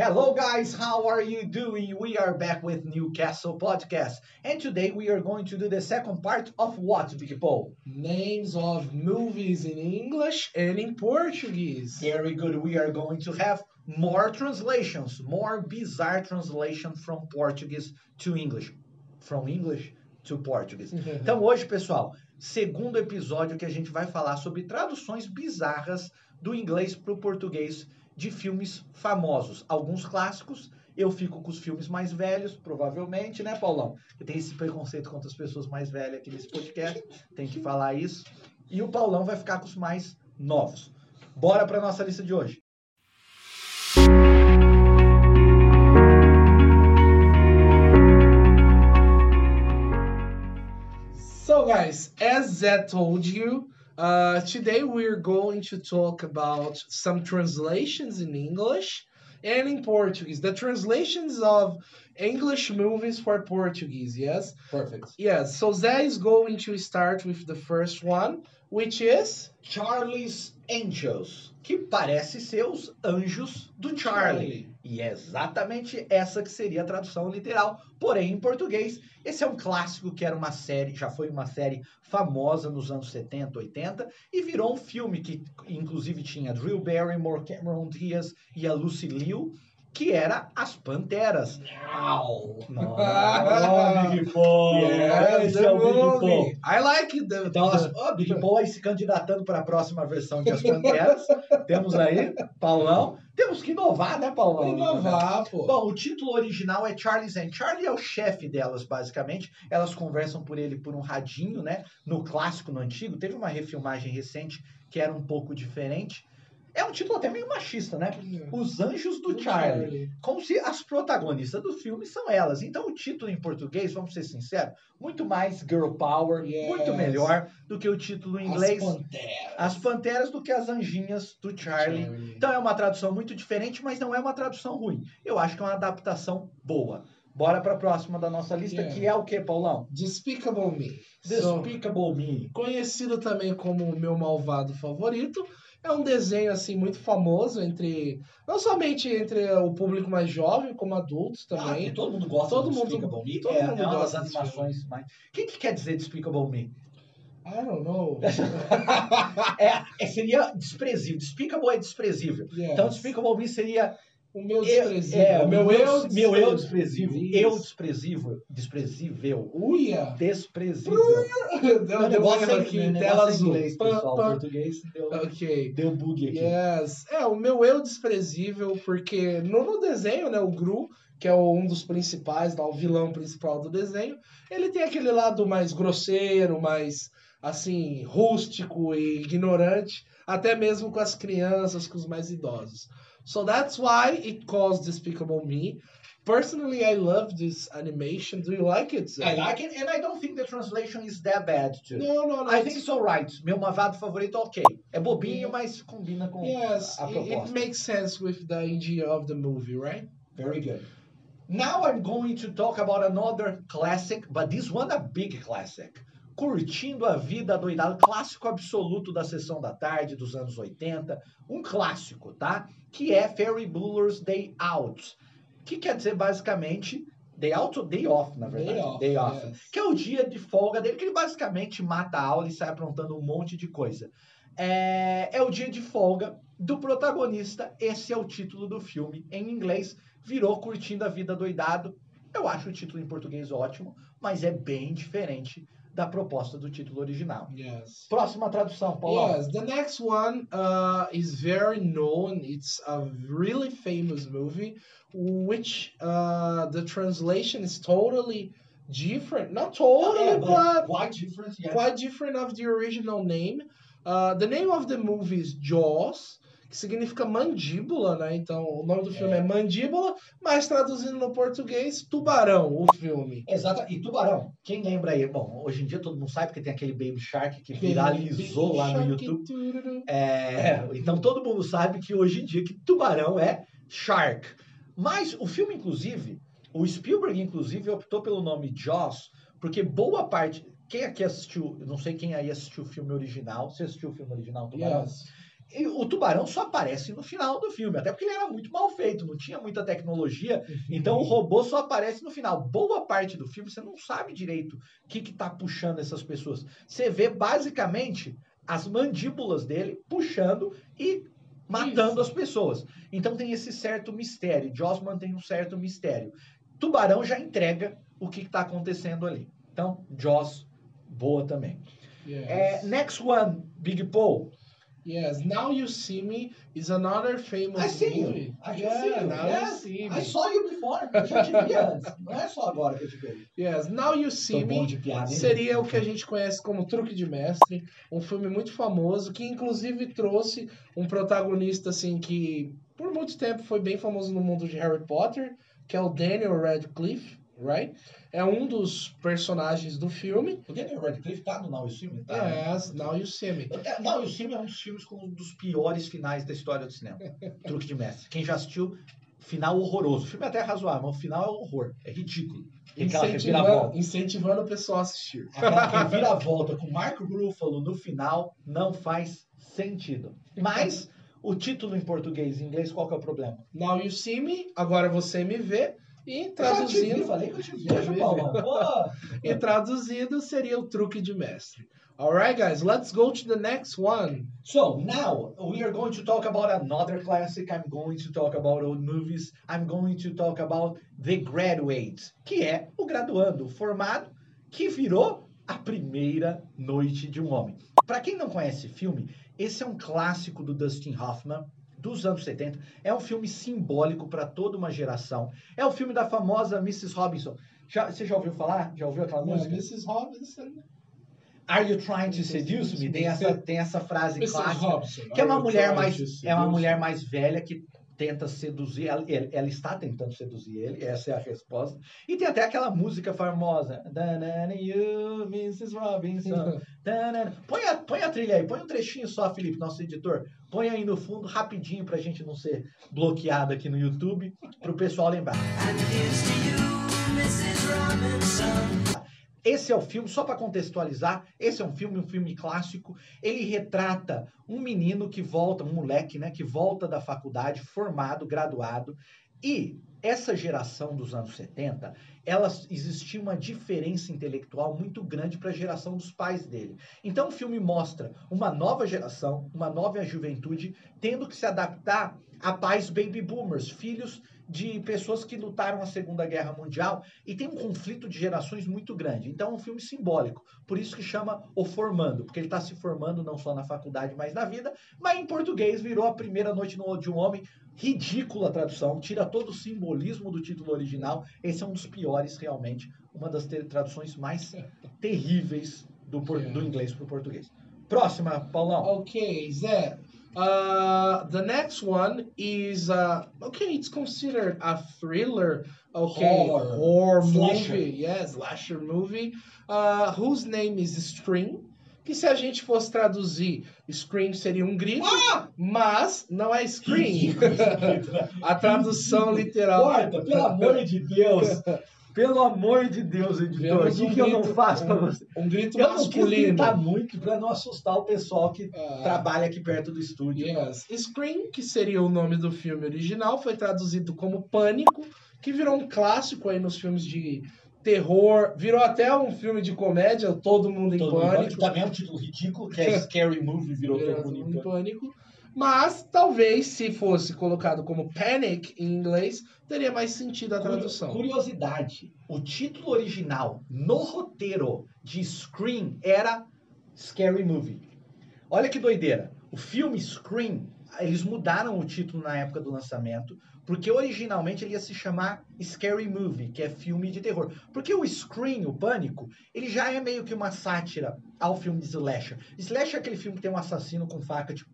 Hello, guys. How are you doing? We are back with Newcastle Podcast, and today we are going to do the second part of what, Big Paul? Names of movies in English and in Portuguese. Very good. We are going to have more translations, more bizarre translation from Portuguese to English, from English to Portuguese. Então hoje, pessoal, segundo episódio que a gente vai falar sobre traduções bizarras do inglês para o português de filmes famosos, alguns clássicos. Eu fico com os filmes mais velhos, provavelmente, né, Paulão? Eu tenho esse preconceito contra as pessoas mais velhas aqui nesse podcast, tem que falar isso. E o Paulão vai ficar com os mais novos. Bora para nossa lista de hoje. So, guys, as Zed told you, uh, today we're going to talk about some translations in English and in Portuguese. The translations of English movies for Portuguese, yes? Perfect. Yes, so Zé is going to start with the first one, which is Charlie's Angels, que parece ser os anjos do Charlie. E é exatamente essa que seria a tradução literal. Porém, em português, esse é um clássico que era uma série, já foi uma série famosa nos anos 70, 80, e virou um filme que, inclusive, tinha Drew Barrymore, Cameron Diaz e a Lucy Liu, que era As Panteras. Wow. Nossa, Big Paul! Yes, é o Big. Paul. I like the, Então, as, ó, Big Paul aí se candidatando para a próxima versão de As Panteras. Temos aí, Paulão. Temos que inovar, né, Paulão? inovar, pô. Bom, o título original é Charlie's and Charlie é o chefe delas, basicamente. Elas conversam por ele por um radinho, né? No clássico, no antigo. Teve uma refilmagem recente que era um pouco diferente. É um título até meio machista, né? Os Anjos do, Do Charlie. Charlie. Como se as protagonistas do filme são elas. Então o título em português, vamos ser sinceros, muito mais girl power, Yes. muito melhor do que o título em inglês. As Panteras. As Panteras do que as Anjinhas do Charlie. Charlie. Então é uma tradução muito diferente, mas não é uma tradução ruim. Eu acho que é uma adaptação boa. Bora para a próxima da nossa lista, Yeah. que é o que, Paulão? Despicable Me. So, Despicable Me. conhecido também como o meu malvado favorito. É um desenho assim muito famoso entre não somente entre o público mais jovem, como adultos Ah, também. que todo mundo gosta Todo do mundo- Despicable Me. todo é, mundo é uma das animações mais... O que, que quer dizer Despicable Me? I don't know. É, é, seria desprezível. Despicable é desprezível. Yes. Então, Despicable Me seria o meu eu- desprezível. é, o meu eu meu eu desprezível. Eu desprezível. Desprezível. Uia! Desprezível. Deu, Meu deu um negócio é, aqui, tela negócio é azul. inglês, pessoal. pã. Português deu, Ok. deu bug aqui. Yes. É, o meu eu desprezível, porque no, no desenho, né, o Gru, que é um dos principais, lá, o vilão principal do desenho, ele tem aquele lado mais grosseiro, mais, assim, rústico e ignorante, até mesmo com as crianças, com os mais idosos. So that's why it calls Despicable Me. Personally, I love this animation. Do you like it? Zé? I like it, and I don't think the translation is that bad, too. No, no, no. I think it's alright. Meu malvado favorito, ok. É bobinho, mas combina com Yes, a it, it makes sense with the idea of the movie, right? Very good. Now I'm going to talk about another classic, but this one a big classic. Curtindo a Vida Doidada, clássico absoluto da sessão da tarde dos anos 80, um clássico, tá? Que é Ferry Buller's Day Out, que quer dizer basicamente Day Out ou Day Off, na verdade. Day off, yes. Que é o dia de folga dele, que ele basicamente mata a aula e sai aprontando um monte de coisa. É, é o dia de folga do protagonista, esse é o título do filme. Em inglês, virou Curtindo a Vida Doidado. Eu acho o título em português ótimo, mas é bem diferente da proposta do título original. Yes. Próxima tradução, Paulo. Yes, the next one uh, is very known. It's a really famous movie, which uh, the translation is totally different. Not totally, É, but quite different, yeah. quite different of the original name. Uh, the name of the movie is Jaws, que significa mandíbula, né? Então, o nome do filme é, É. Mandíbula, mas traduzindo no português, Tubarão, o filme. Exato. E Tubarão, quem lembra aí? Bom, hoje em dia todo mundo sabe porque tem aquele Baby Shark que viralizou lá no YouTube. É, então todo mundo sabe que hoje em dia que tubarão é shark. Mas o filme, inclusive, o Spielberg, inclusive, optou pelo nome Jaws, porque boa parte. Quem aqui assistiu, não sei quem aí assistiu o filme original. Você assistiu o filme original, Tubarão? Yes. E o tubarão só aparece no final do filme, até porque ele era muito mal feito, não tinha muita tecnologia, então o robô só aparece no final. Boa parte do filme você não sabe direito o que está puxando essas pessoas. Você vê basicamente as mandíbulas dele puxando e matando Isso. as pessoas. Então tem esse certo mistério. Jaws mantém um certo mistério. Tubarão já entrega o que está acontecendo ali. Então, Jaws, boa também. Yes. É, next one, Big Paul. Yes, Now You See Me is another famous I see you. movie. I can yeah, see you. Now Yeah, You See I Me. saw you before. Eu já te vi antes. Não é só agora que eu te. Yes, Now You See Tô Me piada, seria o que a gente conhece como Truque de Mestre, um filme muito famoso que inclusive trouxe um protagonista assim que por muito tempo foi bem famoso no mundo de Harry Potter, que é o Daniel Radcliffe, right? É um dos personagens do filme. O Daniel Radcliffe tá no Now You See Me? Tá. Yes, Now You See Me. É, Now You See Me é um dos filmes com um dos piores finais da história do cinema. Truque de Mestre. Quem já assistiu, final horroroso. O filme é até razoável, mas o final é um horror. É ridículo. Incentivando, incentivando o pessoal a assistir. Aquela reviravolta com Mark Ruffalo no final não faz sentido. Mas o título em português e inglês, qual que é o problema? Now You See Me, agora você me vê. E Eu traduzindo, falei que eu te vejo. Pô. e traduzido seria o truque de mestre. Alright, guys, let's go to the next one. So now we are going to talk about another classic. I'm going to talk about old movies. I'm going to talk about The Graduate, que é o graduando, o formado que virou a primeira noite de um homem. Para quem não conhece esse filme, esse é um clássico do Dustin Hoffman dos anos 70. É um filme simbólico para toda uma geração. É o filme da famosa Mrs. Robinson. Já, você já ouviu falar? Já ouviu aquela música? Mrs. Robinson. Are you trying to seduce me? Tem essa, tem essa frase Mrs. clássica. Que é uma mulher mais é uma mulher mais velha que tenta seduzir ela, ela está tentando seduzir ele, essa é a resposta. E tem até aquela música famosa, you, Mrs. Robinson. Põe a, põe a trilha aí, põe um trechinho só, Felipe, nosso editor. Põe aí no fundo rapidinho pra gente não ser bloqueado aqui no YouTube, pro pessoal lembrar. And here's to you, Mrs. Robinson. Esse é o filme, só para contextualizar, esse é um filme, um filme clássico. Ele retrata um menino que volta, um moleque, né, que volta da faculdade, formado, graduado, e essa geração dos anos 70, ela existia uma diferença intelectual muito grande para a geração dos pais dele. Então o filme mostra uma nova geração, uma nova juventude tendo que se adaptar a pais baby boomers, filhos de pessoas que lutaram a Segunda Guerra Mundial e tem um conflito de gerações muito grande. Então é um filme simbólico. Por isso que chama O Formando, porque ele está se formando não só na faculdade, mas na vida. Mas em português virou a primeira noite no- de um homem. Ridícula a tradução, tira todo o simbolismo do título original. Esse é um dos piores, realmente. Uma das traduções mais terríveis do, do inglês para o português. Próxima, Paulão. Okay, Zé. Uh, the next one is uh, okay. It's considered a thriller. Okay, Horror. horror Slasher. movie. Yes, slasher movie. Uh, whose name is Scream? Que se a gente fosse traduzir, Scream seria um grito, Ah! mas não é Scream. a tradução literal. Corta, pelo amor de Deus. Pelo amor de Deus, editor. O que, um que eu não grito- faço para um- você? Um grito Eu masculino. gritar muito para não assustar o pessoal que Ah. trabalha aqui perto do estúdio. Yes. Scream, que seria o nome do filme original, foi traduzido como Pânico, que virou um clássico aí nos filmes de terror, virou até um filme de comédia, Todo Mundo em Todo mundo Pânico. pânico, também é um título ridículo, que é Scary Movie, virou Virou todo mundo Mundo em em pânico. Pânico. Mas talvez se fosse colocado como Panic em inglês, teria mais sentido a tradução. Curiosidade, o título original no roteiro de Scream era Scary Movie. Olha que doideira. O filme Scream, eles mudaram o título na época do lançamento, porque originalmente ele ia se chamar Scary Movie, que é filme de terror. Porque o Scream, o Pânico, ele já é meio que uma sátira ao filme de Slasher. Slasher é aquele filme que tem um assassino com faca te,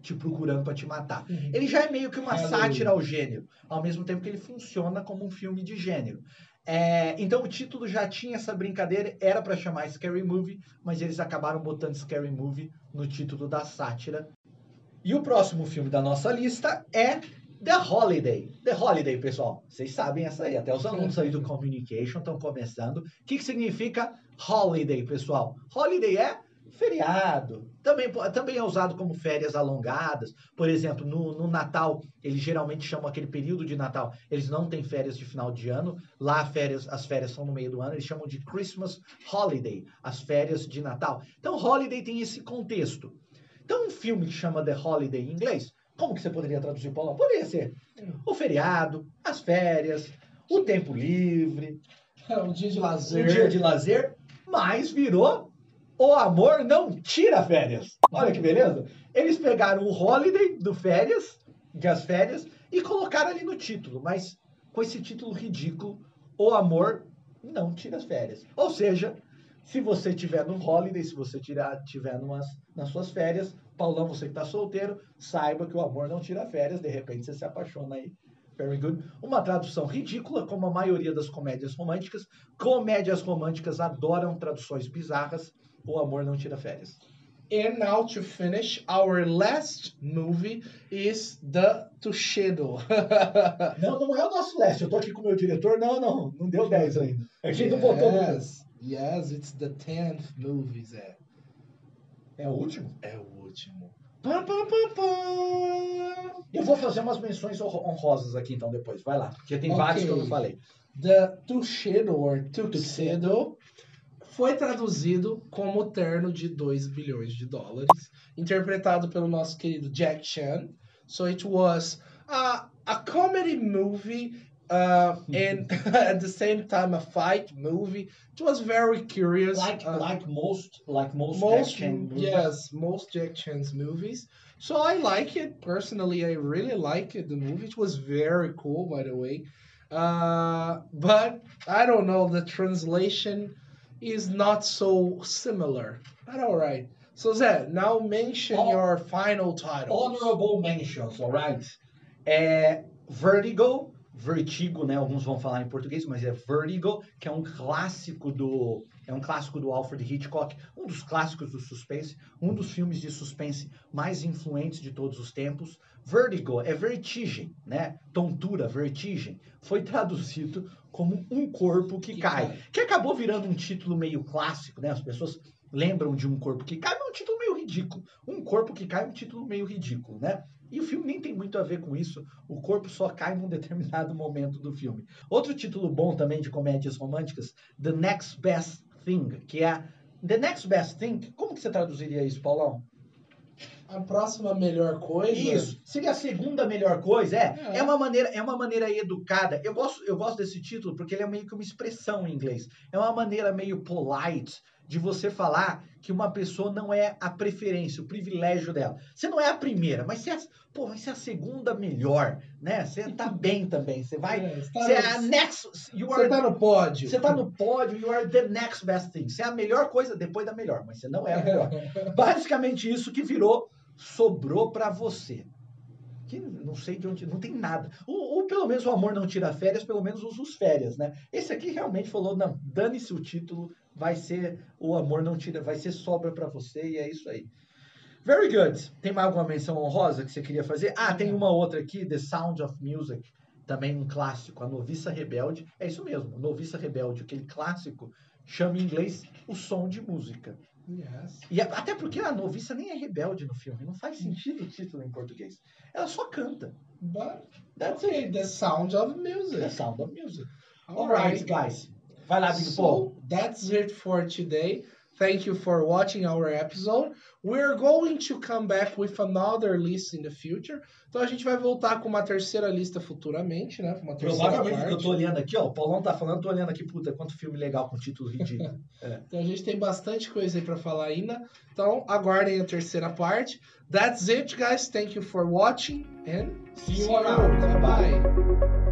te procurando para te matar. Uhum. Ele já é meio que uma sátira ao gênero, ao mesmo tempo que ele funciona como um filme de gênero. É, então o título já tinha essa brincadeira, era para chamar Scary Movie, mas eles acabaram botando Scary Movie no título da sátira. E o próximo filme da nossa lista é The Holiday. The Holiday, pessoal. Vocês sabem essa aí, até os alunos aí do Communication estão começando. O que, que significa Holiday, pessoal? Holiday é Feriado. Também, também é usado como férias alongadas. Por exemplo, no, no Natal, eles geralmente chamam aquele período de Natal. Eles não têm férias de final de ano. Lá férias, as férias são no meio do ano. Eles chamam de Christmas Holiday, as férias de Natal. Então, holiday tem esse contexto. Então, um filme que chama The Holiday em inglês, como que você poderia traduzir, Paulão? Poderia ser o feriado, as férias, o tempo livre, um dia de um lazer. dia de lazer, mas virou o amor não tira férias. Olha que beleza. Eles pegaram o holiday do férias, de as férias, e colocaram ali no título, mas com esse título ridículo, o amor não tira as férias. Ou seja, se você tiver no holiday, se você tirar, tiver numas, nas suas férias, Paulão, você que está solteiro, saiba que o amor não tira férias, de repente você se apaixona aí. Very good. Uma tradução ridícula, como a maioria das comédias românticas. Comédias românticas adoram traduções bizarras. O amor não tira férias. And now to finish, our last movie is The Tushido. Não, não é o nosso leste. Eu tô aqui com o meu diretor. Não, não. Não deu 10 ainda. A gente não botou yes, yes, it's the 10th movie, Zé. É o último? É o último. Pam, pam, pam. Eu vou fazer umas menções honro- honrosas aqui então depois. Vai lá. Porque tem vários que eu não falei. The Tuxedo, or Tuxedo, foi traduzido como terno de 2 bilhões de dólares, interpretado pelo nosso querido Jack Chan. So it was a, a comedy movie uh, and at the same time a fight movie. It was very curious. Like, uh, like most, like most, most action movies. yes most Jack Chan's movies. So I like it personally. I really like it. The movie it was very cool, by the way. Uh, but I don't know. The translation is not so similar. But all right. So Zé, now mention Oh. your final titles. Honorable mentions, alright? É Vertigo, Vertigo, né? Alguns vão falar em português, mas é Vertigo, que é um clássico do é um clássico do Alfred Hitchcock, um dos clássicos do suspense, um dos filmes de suspense mais influentes de todos os tempos. Vertigo é vertigem, né? Tontura, vertigem. Foi traduzido como um corpo que, Que cai, cai. que acabou virando um título meio clássico, né? As pessoas lembram de um corpo que cai, mas é um título meio ridículo. Um corpo que cai é um título meio ridículo, né? E o filme nem tem muito a ver com isso. O corpo só cai num determinado momento do filme. Outro título bom também de comédias românticas, The Next Best Thing, que é The Next Best Thing. Como que você traduziria isso, Paulão? A próxima melhor coisa. Isso. Seria a segunda melhor coisa, é. É. É uma maneira, é uma maneira educada. Eu gosto, eu gosto desse título porque ele é meio que uma expressão em inglês. É uma maneira meio polite de você falar que uma pessoa não é a preferência, o privilégio dela. Você não é a primeira, mas você é, pô, você é a segunda melhor, né? Você tá bem também. Você vai, É, você tá você é no- a next, you Você are tá no pódio. você tá no pódio, you are the next best thing. Você é a melhor coisa depois da melhor, mas você não é a melhor. Basicamente isso que virou, sobrou pra você. Que não sei de onde, não tem nada. Ou, ou pelo menos o amor não tira férias, pelo menos usa os férias, né? Esse aqui realmente falou, não, dane-se o título, vai ser o amor não tira, vai ser sobra pra você e é isso aí. Very good. Tem mais alguma menção honrosa que você queria fazer? Ah, tem uma outra aqui, The Sound of Music, também um clássico, A Noviça Rebelde. É isso mesmo, Noviça Rebelde, aquele clássico, chama em inglês o som de música. Yes. E até porque a noviça nem é rebelde no filme, não faz sentido o título em português. Ela só canta. But That's okay, it. the sound of music. The Sound of Music. All Alright, guys. Vai lá, Big Paul. So that's it for today. Thank you for watching our episode. We're going to come back with another list in the future. Então a gente vai voltar com uma terceira lista futuramente, né? Uma terceira Provavelmente, porque eu parte. tô olhando aqui, ó, o Paulão tá falando, tô olhando aqui, puta, quanto filme legal com título ridículo. Então a gente tem bastante coisa aí pra falar ainda. Então aguardem a terceira parte. That's it, guys. Thank you for watching and See you see you around. around. Bye.